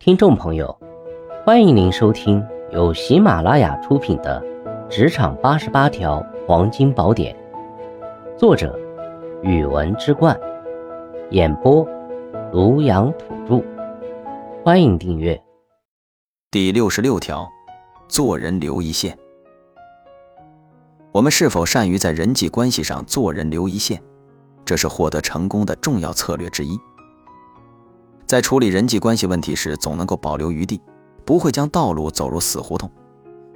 听众朋友，欢迎您收听由喜马拉雅出品的《职场八十八条黄金宝典》，作者：语文之冠，演播：庐阳土著。欢迎订阅。第六十六条，做人留一线。我们是否善于在人际关系上做人留一线？这是获得成功的重要策略之一。在处理人际关系问题时，总能够保留余地，不会将道路走入死胡同。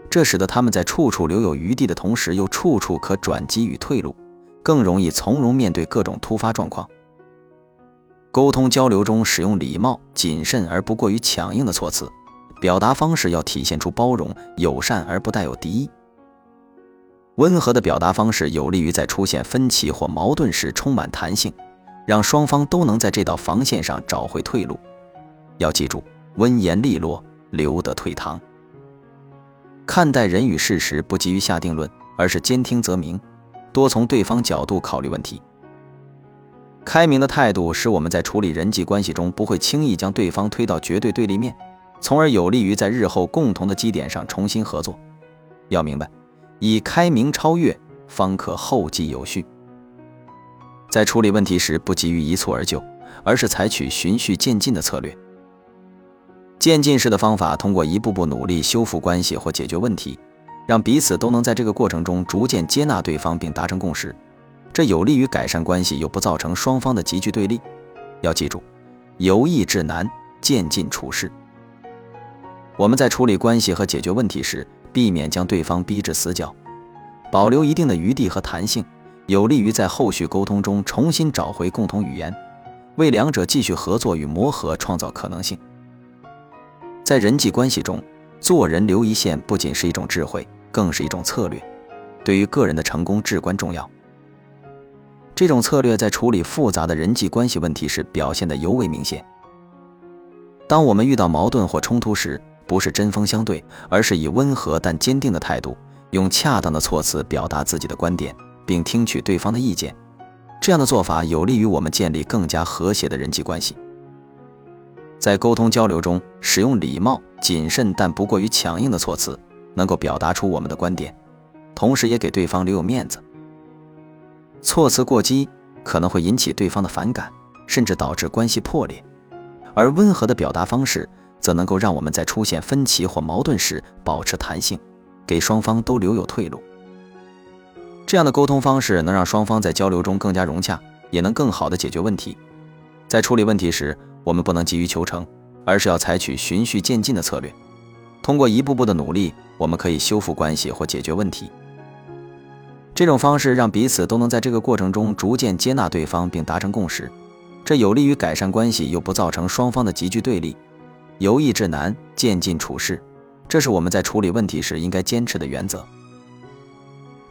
这使得他们在处处留有余地的同时，又处处可转机与退路，更容易从容面对各种突发状况。沟通交流中使用礼貌、谨慎而不过于强硬的措辞，表达方式要体现出包容、友善而不带有敌意。温和的表达方式有利于在出现分歧或矛盾时充满弹性。让双方都能在这道防线上找回退路。要记住，温言利落，留得退堂。看待人与事时，不急于下定论，而是兼听则明，多从对方角度考虑问题。开明的态度使我们在处理人际关系中不会轻易将对方推到绝对对立面，从而有利于在日后共同的基点上重新合作。要明白，以开明超越，方可后继有序。在处理问题时，不急于一蹴而就，而是采取循序渐进的策略。渐进式的方法，通过一步步努力修复关系或解决问题，让彼此都能在这个过程中逐渐接纳对方并达成共识。这有利于改善关系，又不造成双方的急剧对立。要记住，由易至难，渐进处事。我们在处理关系和解决问题时，避免将对方逼至死角，保留一定的余地和弹性。有利于在后续沟通中重新找回共同语言，为两者继续合作与磨合创造可能性。在人际关系中，做人留一线不仅是一种智慧，更是一种策略，对于个人的成功至关重要。这种策略在处理复杂的人际关系问题时表现得尤为明显。当我们遇到矛盾或冲突时，不是针锋相对，而是以温和但坚定的态度，用恰当的措辞表达自己的观点。并听取对方的意见，这样的做法有利于我们建立更加和谐的人际关系。在沟通交流中，使用礼貌、谨慎但不过于强硬的措辞，能够表达出我们的观点，同时也给对方留有面子。措辞过激可能会引起对方的反感，甚至导致关系破裂；而温和的表达方式，则能够让我们在出现分歧或矛盾时保持弹性，给双方都留有退路。这样的沟通方式能让双方在交流中更加融洽，也能更好地解决问题。在处理问题时，我们不能急于求成，而是要采取循序渐进的策略。通过一步步的努力，我们可以修复关系或解决问题。这种方式让彼此都能在这个过程中逐渐接纳对方并达成共识，这有利于改善关系，又不造成双方的急剧对立。由易至难，渐进处事，这是我们在处理问题时应该坚持的原则。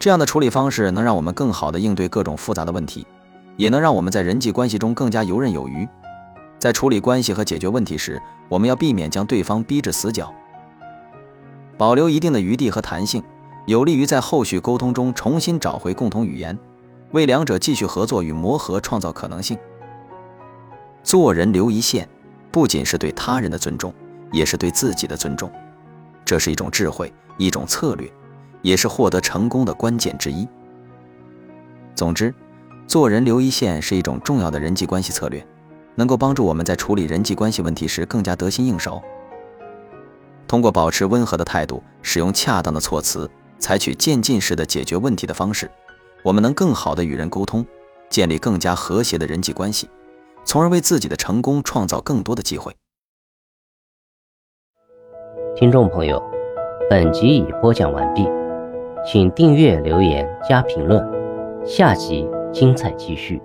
这样的处理方式能让我们更好地应对各种复杂的问题，也能让我们在人际关系中更加游刃有余。在处理关系和解决问题时，我们要避免将对方逼至死角，保留一定的余地和弹性，有利于在后续沟通中重新找回共同语言，为两者继续合作与磨合创造可能性。做人留一线，不仅是对他人的尊重，也是对自己的尊重，这是一种智慧，一种策略。也是获得成功的关键之一。总之，做人留一线是一种重要的人际关系策略，能够帮助我们在处理人际关系问题时更加得心应手。通过保持温和的态度，使用恰当的措辞，采取渐进式的解决问题的方式，我们能更好的与人沟通，建立更加和谐的人际关系，从而为自己的成功创造更多的机会。听众朋友，本集已播讲完毕。请订阅、留言、加评论，下集精彩继续。